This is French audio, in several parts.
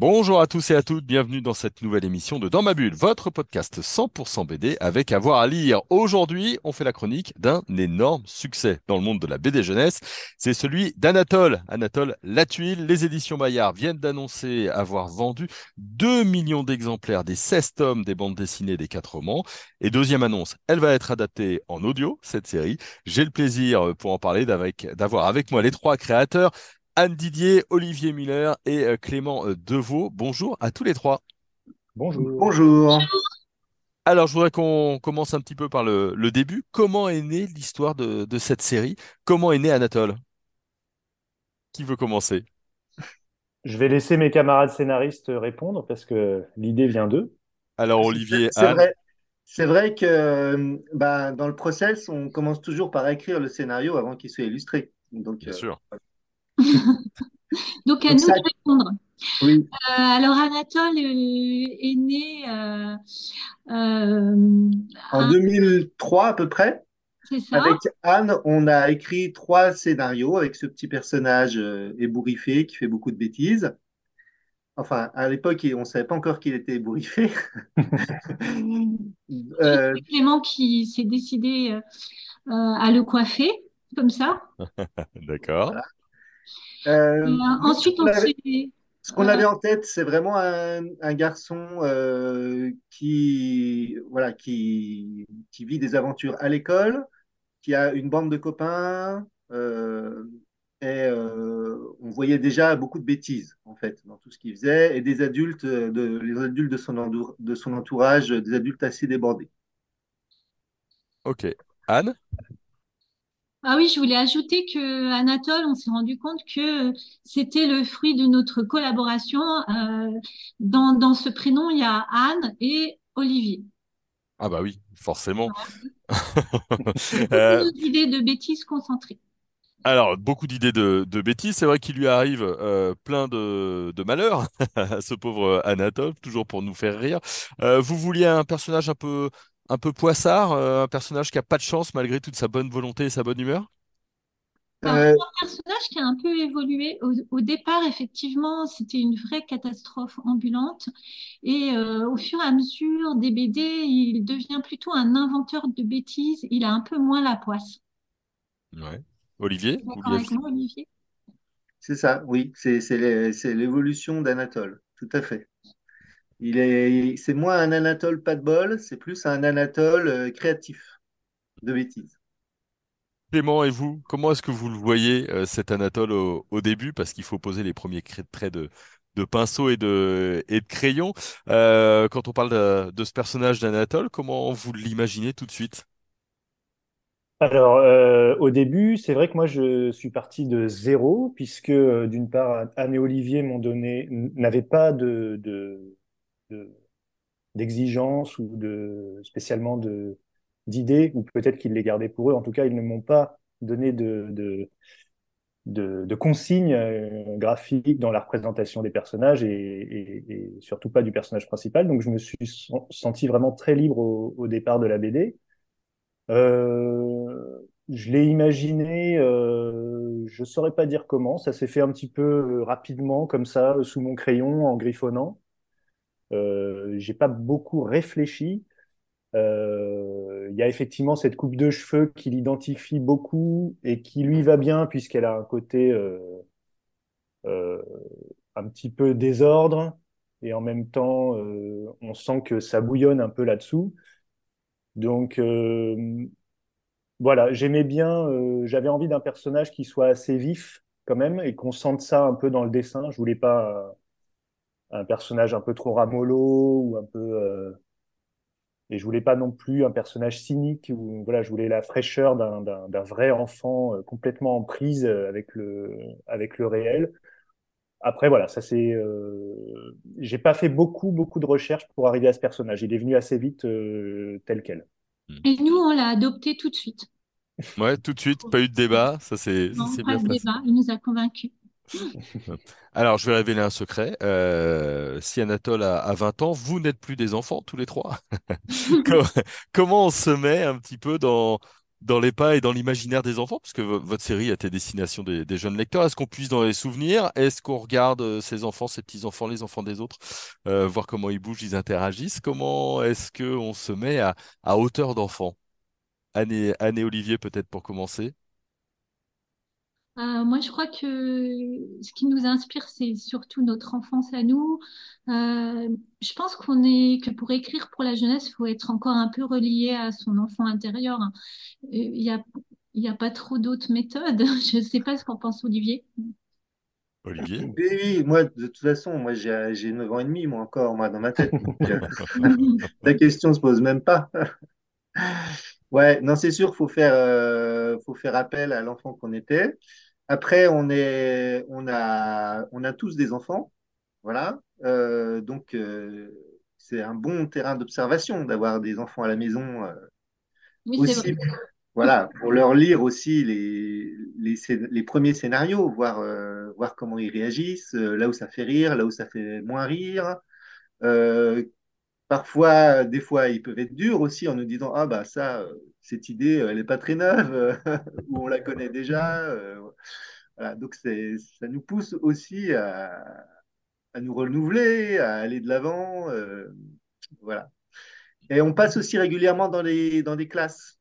Bonjour à tous et à toutes, bienvenue dans cette nouvelle émission de Dans ma bulle, votre podcast 100% BD avec avoir à lire. Aujourd'hui, on fait la chronique d'un énorme succès dans le monde de la BD jeunesse. C'est celui d'Anatole. Anatole Latuile, les éditions Bayard viennent d'annoncer avoir vendu 2 millions d'exemplaires des 16 tomes des bandes dessinées des 4 romans. Et deuxième annonce, elle va être adaptée en audio, cette série. J'ai le plaisir pour en parler d'avoir avec moi les trois créateurs. Anne Didier, Olivier Miller et euh, Clément euh, Deveau. Bonjour à tous les trois. Bonjour. Bonjour. Alors, je voudrais qu'on commence un petit peu par le, début. Comment est née l'histoire de, cette série? Comment est né Anatole? Qui veut commencer? Je vais laisser mes camarades scénaristes répondre parce que l'idée vient d'eux. Alors, Olivier, c'est vrai. C'est vrai que bah, dans le process, on commence toujours par écrire le scénario avant qu'il soit illustré. Donc, Bien euh, sûr. Donc, à nous de répondre. Oui. Euh, alors, Anatole est né. Euh, euh, en 2003 à peu près. C'est ça. Avec Anne, on a écrit trois scénarios avec ce petit personnage ébouriffé qui fait beaucoup de bêtises. Enfin, à l'époque, on ne savait pas encore qu'il était ébouriffé. C'est Clément qui s'est décidé à le coiffer, comme ça. D'accord. Euh, euh, ensuite, on Ce qu'on avait en tête, c'est vraiment un, garçon euh, qui, voilà, qui, qui, vit des aventures à l'école, qui a une bande de copains, et on voyait déjà beaucoup de bêtises, en fait, dans tout ce qu'il faisait, et des adultes, de, les adultes de son, de son entourage, des adultes assez débordés. Ok. Anne? Ah oui, je voulais ajouter que Anatole, on s'est rendu compte que c'était le fruit de notre collaboration. Euh, dans, dans, ce prénom, il y a Anne et Olivier. Ah bah oui, forcément. euh... d'idées de bêtises concentrées. Alors, beaucoup d'idées de, de, bêtises. C'est vrai qu'il lui arrive euh, plein de, de malheurs à ce pauvre Anatole, toujours pour nous faire rire. Euh, vous vouliez un personnage un peu un peu poissard, euh, un personnage qui a pas de chance malgré toute sa bonne volonté et sa bonne humeur? Euh, un personnage qui a un peu évolué. Au, départ, effectivement, c'était une vraie catastrophe ambulante. Et euh, au fur et à mesure des BD, il devient plutôt un inventeur de bêtises. Il a un peu moins la poisse. Ouais. Olivier, Olivier? C'est ça, oui. C'est l'évolution d'Anatole, tout à fait. Il est, c'est moins un Anatole pas de bol, c'est plus un Anatole euh, créatif de bêtises. Clément et vous, comment est-ce que vous le voyez euh, cet Anatole au, début? Parce qu'il faut poser les premiers traits de, de pinceau et de, et de crayon. Euh, quand on parle de, ce personnage d'Anatole, comment vous l'imaginez tout de suite? Alors, au début, c'est vrai que moi, je suis parti de zéro, puisque d'une part, Anne et Olivier m'ont donné, n'avaient pas de, d'exigence ou de spécialement de d'idées ou peut-être qu'ils les gardaient pour eux. En tout cas, ils ne m'ont pas donné de, de, de, consignes euh, graphiques dans la représentation des personnages et, surtout pas du personnage principal. Donc, je me suis senti vraiment très libre au, départ de la BD. Euh, je l'ai imaginé, euh, je saurais pas dire comment. Ça s'est fait un petit peu euh, rapidement, comme ça, sous mon crayon, en griffonnant. Euh, j'ai pas beaucoup réfléchi. Euh, il y a effectivement cette coupe de cheveux qui l'identifie beaucoup et qui lui va bien puisqu'elle a un côté euh, un petit peu désordre et en même temps on sent que ça bouillonne un peu là-dessous. Donc voilà, j'aimais bien, j'avais envie d'un personnage qui soit assez vif quand même et qu'on sente ça un peu dans le dessin. Je voulais pas un personnage un peu trop ramolo ou un peu euh... et je voulais pas non plus un personnage cynique ou voilà je voulais la fraîcheur d'un vrai enfant euh, complètement en prise euh, avec le avec le réel. Après voilà ça c'est euh... j'ai pas fait beaucoup beaucoup de recherches pour arriver à ce personnage. Il est venu assez vite euh, tel quel. Et nous on l'a adopté tout de suite. Ouais tout de suite pas eu de débat. Ça c'est pas de débat. Il nous a convaincus Alors, je vais révéler un secret. Euh, si Anatole a, a 20 ans, vous n'êtes plus des enfants, tous les trois. Co- Comment on se met un petit peu dans, dans les pas et dans l'imaginaire des enfants? Parce que vo- votre série a été destination des, des jeunes lecteurs. Est-ce qu'on puise dans les souvenirs? Est-ce qu'on regarde euh, ses enfants, ses petits-enfants, les enfants des autres, euh, voir comment ils bougent, ils interagissent? Comment est-ce qu'on se met à, à hauteur d'enfant? Anne Anne et Olivier, peut-être pour commencer. Euh, moi, je crois que ce qui nous inspire, c'est surtout notre enfance à nous. Euh, je pense qu'on est que pour écrire pour la jeunesse, il faut être encore un peu relié à son enfant intérieur. Euh, Il y a, il y a pas trop d'autres méthodes. Je ne sais pas ce qu'en pense Olivier. Olivier? Oui, oui, moi, de toute façon, moi, j'ai j'ai 9 ans et demi, moi, encore, moi, dans ma tête. Donc, la question se pose même pas. Ouais, non, c'est sûr, faut faire, euh, faut faire appel à l'enfant qu'on était. Après, on est, on a, on a tous des enfants, voilà. Euh, donc, euh, c'est un bon terrain d'observation d'avoir des enfants à la maison Oui, aussi, vrai. voilà, pour leur lire aussi les, les, les premiers scénarios, voir, voir comment ils réagissent, là où ça fait rire, là où ça fait moins rire. Euh, Parfois, des fois, ils peuvent être durs aussi en nous disant, ah bah ça, euh, cette idée, euh, elle n'est pas très neuve, euh, ou on la connaît déjà. euh, voilà. Donc, ça nous pousse aussi à, nous renouveler, à aller de l'avant. euh, voilà. Et on passe aussi régulièrement dans les, dans des classes.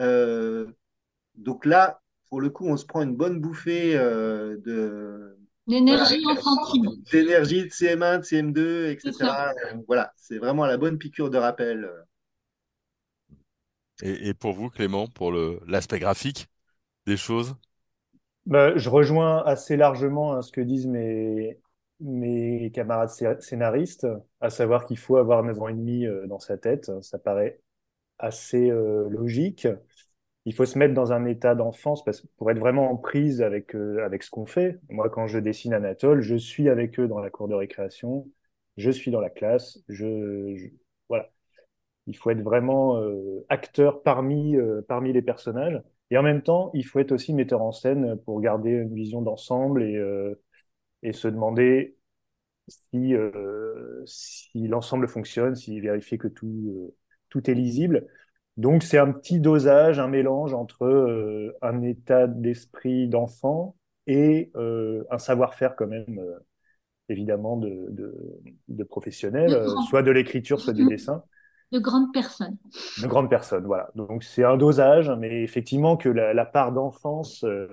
Euh, donc là, pour le coup, on se prend une bonne bouffée euh, de, voilà, L'énergie enfantine, d'énergie de CM1, de CM2, c'est ça. etc. Euh, Voilà, c'est vraiment la bonne piqûre de rappel. Et, et pour vous, Clément, pour l'aspect graphique des choses? Bah, je rejoins assez largement hein, ce que disent mes, mes camarades scé- scénaristes, à savoir qu'il faut avoir 9 ans et demi euh, dans sa tête. Ça paraît assez euh, logique. Il faut se mettre dans un état d'enfance parce, pour être vraiment en prise avec, euh, avec ce qu'on fait. Moi, quand je dessine Anatole, je suis avec eux dans la cour de récréation, je suis dans la classe, je, voilà. Il faut être vraiment euh, acteur parmi, euh, parmi les personnages. Et en même temps, il faut être aussi metteur en scène pour garder une vision d'ensemble et, euh, et se demander si, euh, si l'ensemble fonctionne, si vérifier que tout, euh, tout est lisible. Donc, c'est un petit dosage, un mélange entre euh, un état d'esprit d'enfant et euh, un savoir-faire quand même, euh, évidemment, de, de, de professionnel, De euh, soit de l'écriture, soit du dessin. de grandes personnes. De grandes personnes, voilà. Donc c'est un dosage, mais effectivement que la, la part d'enfance euh,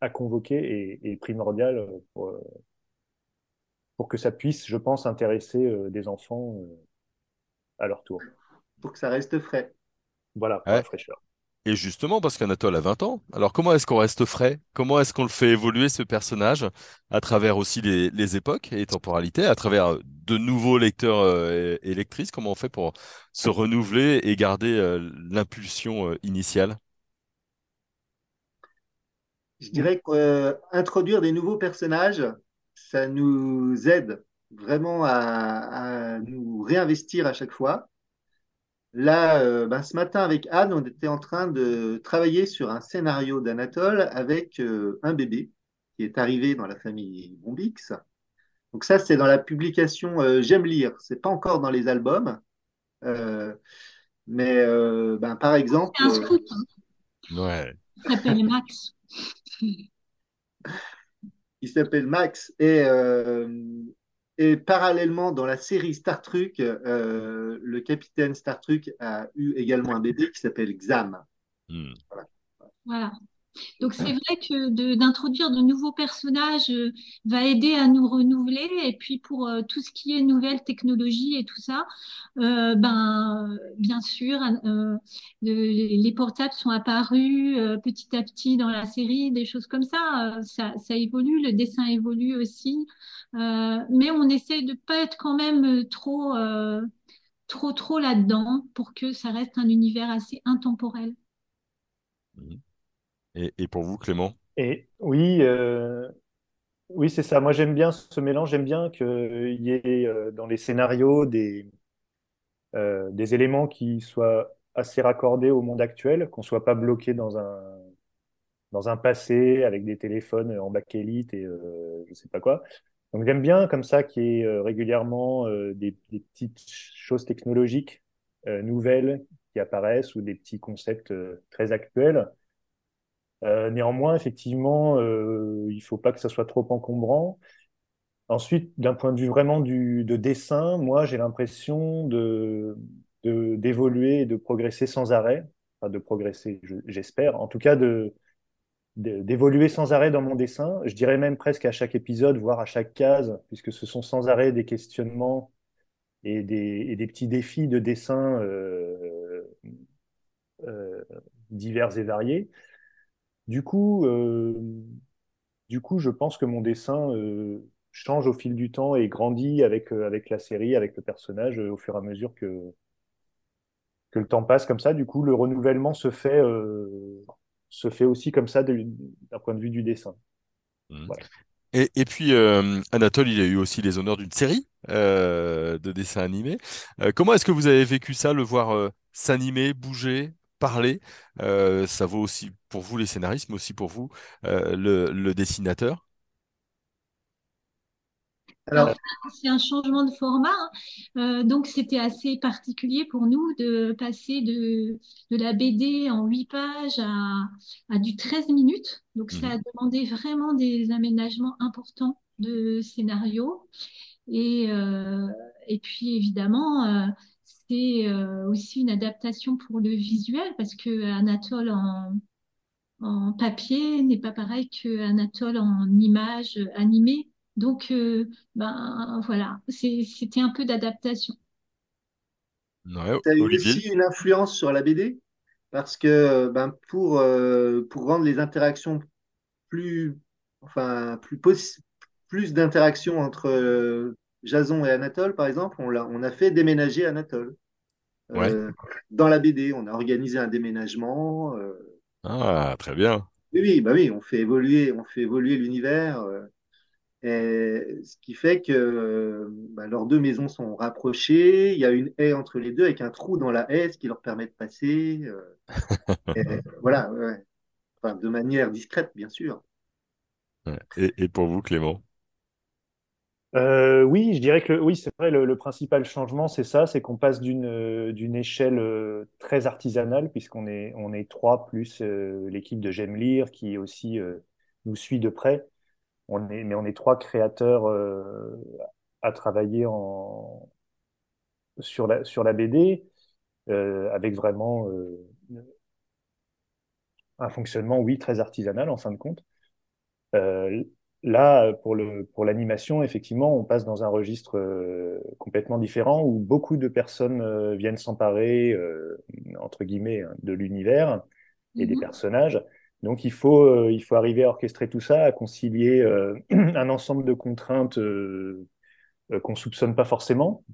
à convoquer est, est primordiale pour, pour que ça puisse, je pense, intéresser euh, des enfants euh, à leur tour. pour que ça reste frais. Voilà, pour la fraîcheur. Et justement, parce qu'Anatole a 20 ans, alors comment est-ce qu'on reste frais? Comment est-ce qu'on le fait évoluer, ce personnage, à travers aussi les, les époques et temporalités, à travers euh, de nouveaux lecteurs euh, et, et lectrices? Comment on fait pour se renouveler et garder euh, l'impulsion euh, initiale? Je dirais qu'introduire des nouveaux personnages, ça nous aide vraiment à, à nous réinvestir à chaque fois. Là, euh, ben, ce matin avec Anne, on était en train de travailler sur un scénario d'Anatole avec euh, un bébé qui est arrivé dans la famille Bombix. Donc ça, c'est dans la publication euh, J'aime lire. C'est pas encore dans les albums, Euh, mais euh, ben, par exemple, C'est un euh, scout, hein. Ouais. Il s'appelle Max. il s'appelle Max et, euh, et parallèlement dans la série Star Trek, euh, le capitaine Star Trek a eu également un bébé qui s'appelle Xam. Hmm. Voilà. Donc c'est vrai que d'introduire de nouveaux personnages euh, va aider à nous renouveler et puis pour euh, tout ce qui est nouvelles technologies et tout ça, euh, ben bien sûr le- les portables sont apparus petit à petit dans la série, des choses comme ça, ça, évolue, le dessin évolue aussi, mais on essaie de pas être quand même trop trop trop là-dedans pour que ça reste un univers assez intemporel. Hmm. Et, pour vous, Clément? Et oui, euh, oui, c'est ça. Moi, j'aime bien ce mélange. J'aime bien qu'il y ait euh, dans les scénarios des, euh, des éléments qui soient assez raccordés au monde actuel, qu'on soit pas bloqué dans un, dans un passé avec des téléphones en bakélite et euh, je sais pas quoi. Donc j'aime bien comme ça qu'il y ait euh, régulièrement euh, des, petites choses technologiques euh, nouvelles qui apparaissent ou des petits concepts très actuels. Néanmoins, effectivement, il faut pas que ça soit trop encombrant. Ensuite, d'un point de vue vraiment du, de dessin, moi, j'ai l'impression de d'évoluer et de progresser sans arrêt. Enfin, de progresser, j'espère. En tout cas, de d'évoluer sans arrêt dans mon dessin. Je dirais même presque à chaque épisode, voire à chaque case, puisque ce sont sans arrêt des questionnements et des, et des petits défis de dessin euh, euh, divers et variés. Du coup, euh, du coup, je pense que mon dessin euh, change au fil du temps et grandit avec, euh, avec la série, avec le personnage, au fur et à mesure que, que le temps passe comme ça. Du coup, le renouvellement se fait se fait aussi comme ça d'un point de vue du dessin. Mmh. Et, et, puis, Anatole, il a eu aussi les honneurs d'une série de dessins animés. Comment est-ce que vous avez vécu ça, le voir s'animer, bouger, parler euh, Ça vaut aussi pour vous les scénaristes, mais aussi pour vous le, le dessinateur alors, c'est un changement de format, hein. euh, donc c'était assez particulier pour nous de passer de, de la BD en 8 pages à, à du 13 minutes. Donc ça a mhm. demandé vraiment des aménagements importants de scénario. Et, euh, et puis évidemment, euh, c'est euh, aussi une adaptation pour le visuel parce que Anatole en, en papier n'est pas pareil que Anatole en image animée. Donc, euh, ben voilà, c'était un peu d'adaptation. Ouais, tu as eu aussi une influence sur la BD parce que ben, pour, euh, pour rendre les interactions plus, enfin, plus, plus d'interactions entre euh, Jason et Anatole, par exemple, on a, on a fait déménager Anatole. dans la BD, on a organisé un déménagement. ah, très bien. Oui, bah oui, on fait évoluer, on fait évoluer l'univers. Et ce qui fait que bah, leurs deux maisons sont rapprochées. Il y a une haie entre les deux avec un trou dans la haie, ce qui leur permet de passer. Euh, voilà, ouais. enfin, de manière discrète, bien sûr. Et, et, pour vous, Clément? Euh, Oui, je dirais que oui, c'est vrai. Le, le, principal changement, c'est ça, c'est qu'on passe d'une d'une échelle euh, très artisanale, puisqu'on est on est trois plus euh, l'équipe de J'aime lire qui aussi euh, nous suit de près on est, mais on est trois créateurs euh, à travailler en, sur, la, sur la BD, euh, avec vraiment euh, un fonctionnement, oui, très artisanal en fin de compte. Là, pour le, pour l'animation, effectivement, on passe dans un registre complètement différent où beaucoup de personnes viennent s'emparer, entre guillemets, hein, de l'univers et des mhm. personnages. Donc il faut, euh, il faut arriver à orchestrer tout ça, à concilier euh, un ensemble de contraintes euh, qu'on soupçonne pas forcément.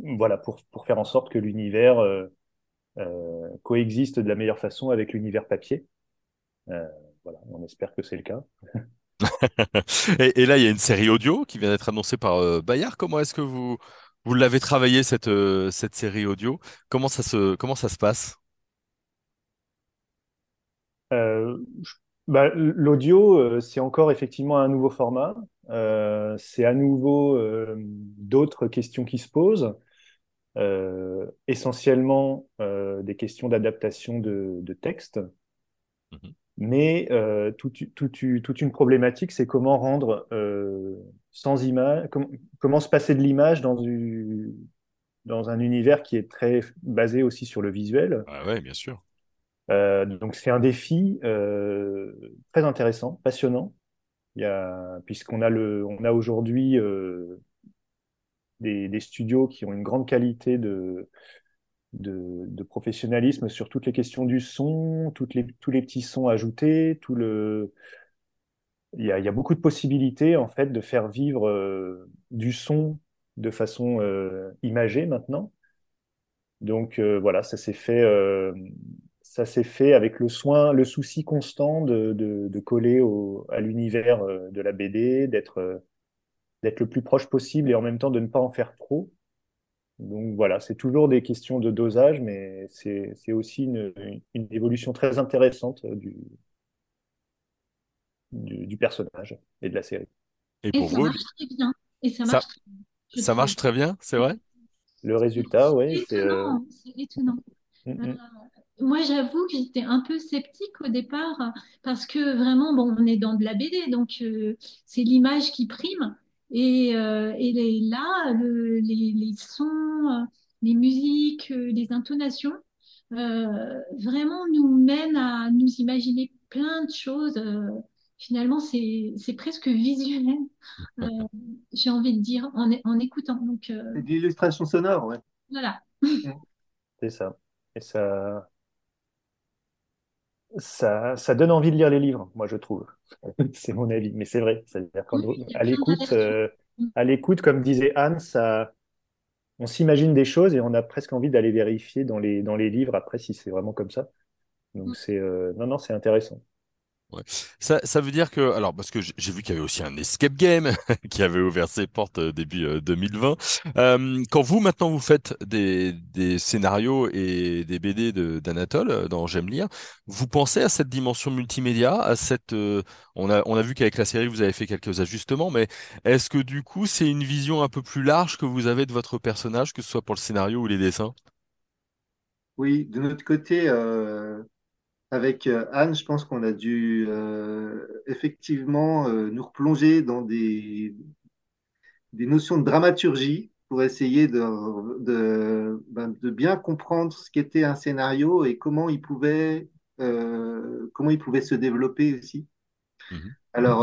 voilà, pour, pour faire en sorte que l'univers coexiste de la meilleure façon avec l'univers papier. Voilà, on espère que c'est le cas. et, et, là, il y a une série audio qui vient d'être annoncée par Bayard. Comment est-ce que vous, vous l'avez travaillé cette, cette série audio? Comment ça se, comment ça se passe? Euh, bah, L'audio, euh, c'est encore effectivement un nouveau format. Euh, c'est à nouveau euh, d'autres questions qui se posent, euh, essentiellement des questions d'adaptation de, de, texte. Mm-hmm. Mais toute, toute, toute, une problématique, c'est comment rendre sans image, com comment se passer de l'image dans, du, dans un univers qui est très basé aussi sur le visuel. Ah ouais, bien sûr. Euh, donc c'est un défi euh, très intéressant, passionnant. Puisqu'on a le, on a aujourd'hui euh, des, des, studios qui ont une grande qualité de, de, de, professionnalisme sur toutes les questions du son, toutes les, tous les petits sons ajoutés, tout le, il y a, il y a beaucoup de possibilités en fait de faire vivre euh, du son de façon euh, imagée maintenant. Donc voilà, ça s'est fait ça s'est fait avec le soin, le souci constant de, de, de coller au, à l'univers euh, de la BD, d'être euh, d'être le plus proche possible et en même temps de ne pas en faire trop. Donc voilà, c'est toujours des questions de dosage, mais c'est c'est aussi une, une évolution très intéressante du, du, du personnage et de la série. Et Et pour ça vous, marche très bien. Et ça ça, marche très bien, je ça trouve. marche très bien, c'est vrai? Le résultat, c'est euh, étonnant, c'est étonnant. mm, Euh, mm. moi, j'avoue que j'étais un peu sceptique au départ euh, parce que vraiment, bon, on est dans de la BD, donc euh, c'est l'image qui prime. Et, euh, et les- là, le- les, les sons, euh, les musiques, euh, les intonations, euh, vraiment nous mènent à nous imaginer plein de choses. euh, finalement, c'est, presque visuel, euh, j'ai envie de dire, en, en écoutant. Donc, euh, C'est de l'illustration sonore, ouais. voilà. C'est ça. Et ça, ça, ça donne envie de lire les livres, moi je trouve. C'est mon avis, mais c'est vrai. C'est-à-dire qu'à Oui, l'écoute, euh, à l'écoute, comme disait Anne, ça, on s'imagine des choses et on a presque envie d'aller vérifier dans les, dans les livres après si c'est vraiment comme ça. Donc c'est, euh, non, non, c'est intéressant. Ça, ça veut dire que, alors, parce que j'ai vu qu'il y avait aussi un escape game qui avait ouvert ses portes euh, début euh, 2020. Euh, quand vous, maintenant, vous faites des, scénarios et des BD de- d'Anatole euh, dans J'aime lire, vous pensez à cette dimension multimédia, à cette, euh, on a, on a vu qu'avec la série, vous avez fait quelques ajustements, mais est-ce que du coup, c'est une vision un peu plus large que vous avez de votre personnage, que ce soit pour le scénario ou les dessins? Oui, de notre côté, euh, avec euh, Anne, je pense qu'on a dû euh, effectivement euh, nous replonger dans des, des notions de dramaturgie pour essayer de, de, ben, de bien comprendre ce qu'était un scénario et comment il pouvait, euh, comment il pouvait se développer aussi. Mhm. Alors,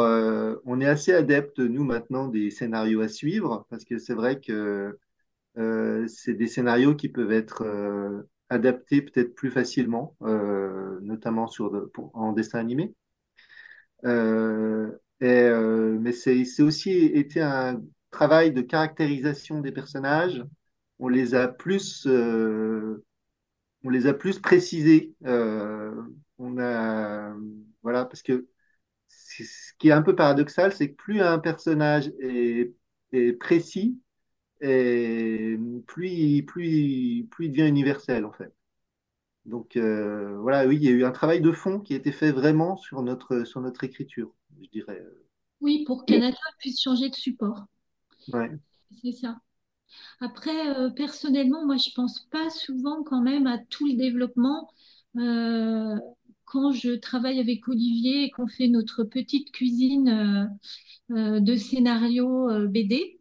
on est assez adepte, nous, maintenant, des scénarios à suivre, parce que c'est vrai que c'est des scénarios qui peuvent être adaptés peut-être plus facilement, euh, notamment sur en dessin animé. Euh, euh, mais c'est aussi été un travail de caractérisation des personnages. On les a plus, on les a plus précisés. On a, voilà, parce que ce qui est un peu paradoxal, c'est que plus un personnage est précis, et plus, il- plus, il- plus il devient universel, en fait. Donc euh, voilà, oui, il y a eu un travail de fond qui a été fait vraiment sur notre, sur notre écriture, je dirais. Oui, pour qu'Anatole puisse changer de support. Ouais. C'est ça. Après, euh, personnellement, moi, je pense pas souvent quand même à tout le développement. Euh, quand je travaille avec Olivier et qu'on fait notre petite cuisine de scénarios euh, BD.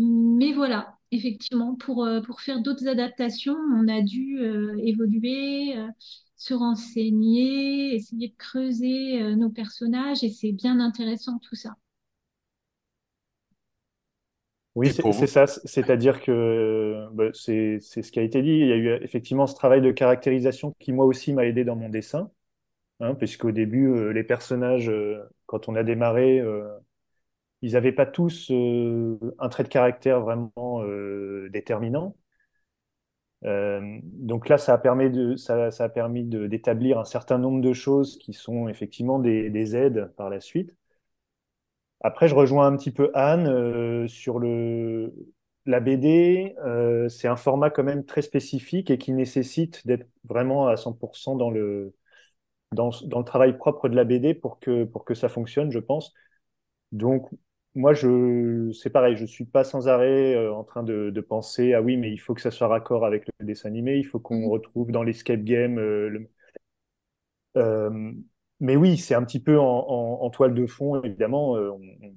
Mais voilà, effectivement, pour, euh, pour faire d'autres adaptations, on a dû euh, évoluer, euh, se renseigner, essayer de creuser euh, nos personnages et c'est bien intéressant tout ça. Oui, c'est ça. C'est-à-dire que bah, c'est c'est ce qui a été dit. Il y a eu effectivement ce travail de caractérisation qui, moi aussi, m'a aidé dans mon dessin. Hein, puisqu'au début, euh, les personnages, euh, quand on a démarré, euh, ils n'avaient pas tous euh, un trait de caractère vraiment euh, déterminant. Euh, donc là, ça a permis d'établir un certain nombre de choses qui sont effectivement des, des aides par la suite. Après, je rejoins un petit peu Anne sur le, la BD. c'est un format quand même très spécifique et qui nécessite d'être vraiment à 100% dans le, dans le travail propre de la BD pour que, pour que ça fonctionne, je pense. Donc, moi, je, c'est pareil, je suis pas sans arrêt euh, en train de, de penser, ah oui, mais il faut que ça soit raccord avec le dessin animé, il faut qu'on Mhm. retrouve dans l'escape game. euh, le- euh, mais oui, c'est un petit peu en, en- en toile de fond, évidemment. euh, on, on-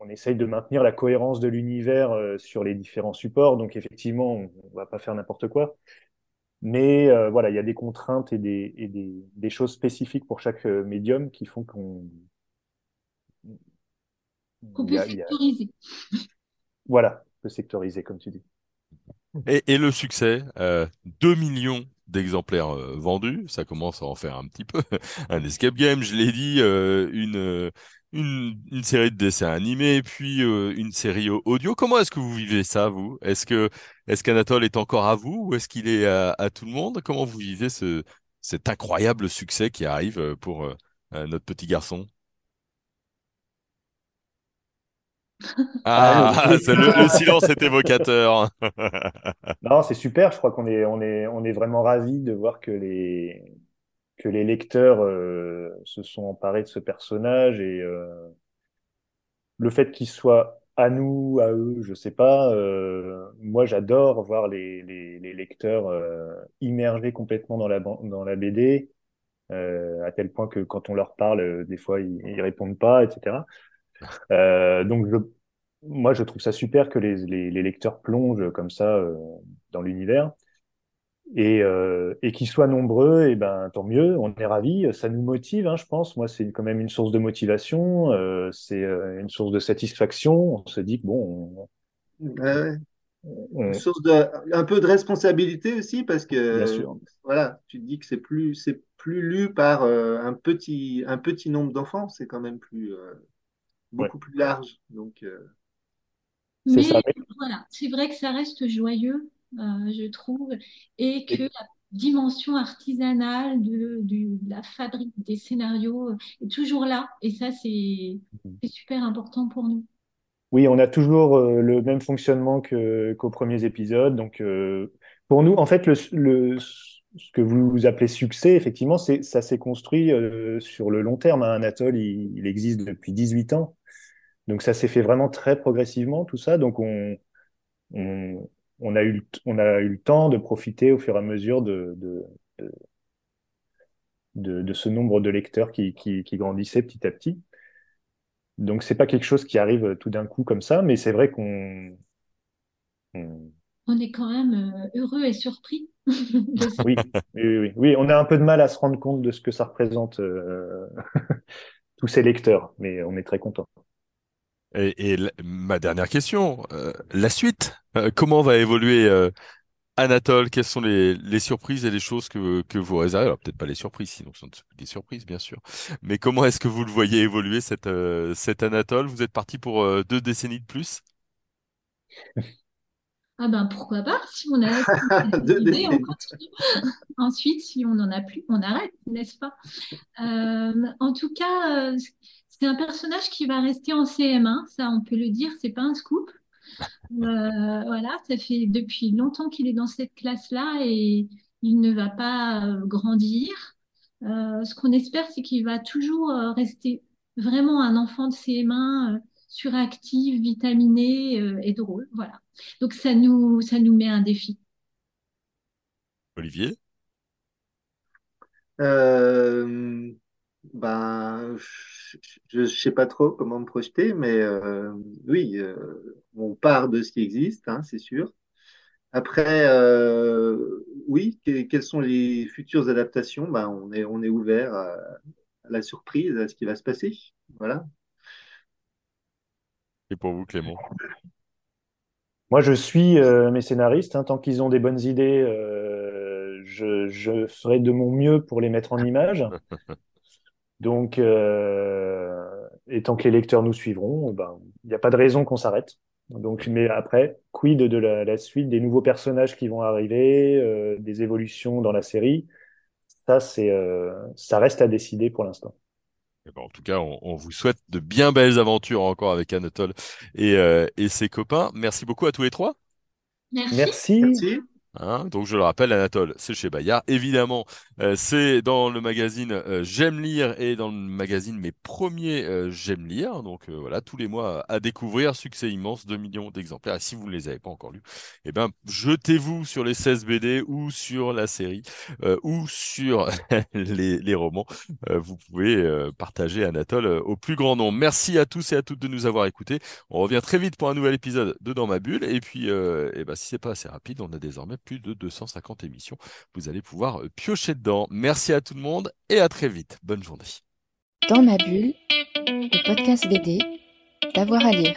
on essaye de maintenir la cohérence de l'univers euh, sur les différents supports, donc effectivement, on, on va pas faire n'importe quoi. Mais euh, voilà, il y a des contraintes et des, et des, des choses spécifiques pour chaque médium qui font qu'on Qu'on peut a, sectoriser. voilà, on peut sectoriser, comme tu dis. Et, et le succès, euh, 2 millions d'exemplaires euh, vendus, ça commence à en faire un petit peu. Un escape game, je l'ai dit, euh, une, euh, une, une série de dessins animés, puis euh, une série au- audio. Comment est-ce que vous vivez ça, vous? Est-ce que est-ce qu'Anatole est encore à vous ou est-ce qu'il est à, à tout le monde? Comment vous vivez ce, cet incroyable succès qui arrive euh, pour euh, euh, notre petit garçon? Ah, c'est le, le silence est évocateur. Non, c'est super. Je crois qu'on est, on est, on est vraiment ravis de voir que les, que les lecteurs euh, se sont emparés de ce personnage et euh, le fait qu'il soit à nous, à eux, je sais pas. euh, moi, j'adore voir les, les, les lecteurs euh, immergés complètement dans la, dans la BD, euh, à tel point que quand on leur parle, euh, des fois, ils, ils répondent pas, etc. Euh, donc, je, moi, je trouve ça super que les, les, les lecteurs plongent comme ça euh, dans l'univers. Et, euh, et qu'ils soient nombreux, et ben tant mieux, on est ravis, ça nous motive, hein, je pense. Moi, c'est quand même une source de motivation, euh, c'est une source de satisfaction. On se dit que bon, on, on- source de, un peu de responsabilité aussi, parce bien que sûr, voilà, tu te dis que c'est plus, c'est plus lu par un petit, un petit nombre d'enfants, c'est quand même plus, euh, ouais, beaucoup plus large. Donc, euh. Mais voilà, c'est vrai que ça reste joyeux, euh, je trouve, et que Et- la dimension artisanale de, du- de la fabrique des scénarios est toujours là. Et ça, c'est c'est super important pour nous. Oui, on a toujours euh, le même fonctionnement qu'aux premiers épisodes. Donc, euh, pour nous, en fait, le, le, ce que vous appelez succès, effectivement, c'est, ça s'est construit euh, sur le long terme. hein. Anatole, il, il existe depuis 18 ans. Donc, ça s'est fait vraiment très progressivement, tout ça. Donc, on, on, on a eu, le t- on a eu le temps de profiter au fur et à mesure de, de, de, de, de ce nombre de lecteurs qui, qui, qui grandissait petit à petit. Donc, c'est pas quelque chose qui arrive tout d'un coup comme ça, mais c'est vrai qu'on on- On est quand même euh, heureux et surpris de oui, oui. Oui, on a un peu de mal à se rendre compte de ce que ça représente, euh, tous ces lecteurs, mais on est très content. Et, et la- ma dernière question, euh, la suite, Euh, comment va évoluer euh, Anatole? Quelles sont les, les surprises et les choses que, que vous réservez? Alors peut-être pas les surprises, sinon ce sont des surprises, bien sûr. Mais comment est-ce que vous le voyez évoluer, cet, euh, cet Anatole? Vous êtes parti pour deux décennies de plus? Ah ben pourquoi pas, si on a, si on continue. Ensuite, si on n'en a plus, on arrête, n'est-ce pas? En tout cas, c'est un personnage qui va rester en CM1, ça on peut le dire, c'est pas un scoop. Euh, voilà, ça fait depuis longtemps qu'il est dans cette classe-là et il ne va pas euh, grandir. Euh, ce qu'on espère, c'est qu'il va toujours rester vraiment un enfant de CM1, euh, suractif, vitaminé euh, et drôle. Voilà. Donc ça nous, ça nous met un défi. Olivier? Ben, je ne sais pas trop comment me projeter, mais euh, oui, euh, on part de ce qui existe, hein, c'est sûr. Après, euh, oui, que- quelles sont les futures adaptations? Ben, on est, on est ouvert à, à la surprise, à ce qui va se passer. Voilà. Et pour vous, Clément? Moi, je suis euh, mes scénaristes, hein, tant qu'ils ont des bonnes idées, euh, je, je ferai de mon mieux pour les mettre en image. Donc, euh, et tant que les lecteurs nous suivront, ben, il n'y a pas de raison qu'on s'arrête. Donc, mais après, quid de la, la suite, des nouveaux personnages qui vont arriver, euh, des évolutions dans la série, ça, c'est, euh, ça reste à décider pour l'instant. Eh ben, en tout cas, on, on vous souhaite de bien belles aventures encore avec Anatole et, euh, et ses copains. Merci beaucoup à tous les trois. Merci. Merci. Merci. Hein, donc je le rappelle, Anatole, c'est chez Bayard. Évidemment, euh, c'est dans le magazine euh, J'aime lire et dans le magazine Mes premiers euh, J'aime lire. Donc euh, voilà, tous les mois à découvrir, succès immense, 2 millions d'exemplaires. Et si vous ne les avez pas encore lus, eh ben jetez-vous sur les 16 BD ou sur la série euh, ou sur les, les romans. Euh, vous pouvez partager Anatole au plus grand nombre. Merci à tous et à toutes de nous avoir écoutés. On revient très vite pour un nouvel épisode de Dans ma bulle. Et puis, eh ben, si c'est pas assez rapide, on a désormais plus de 250 émissions. Vous allez pouvoir euh, piocher dedans. Merci à tout le monde et à très vite. Bonne journée. Dans ma bulle, le podcast BD, d'avoir à lire.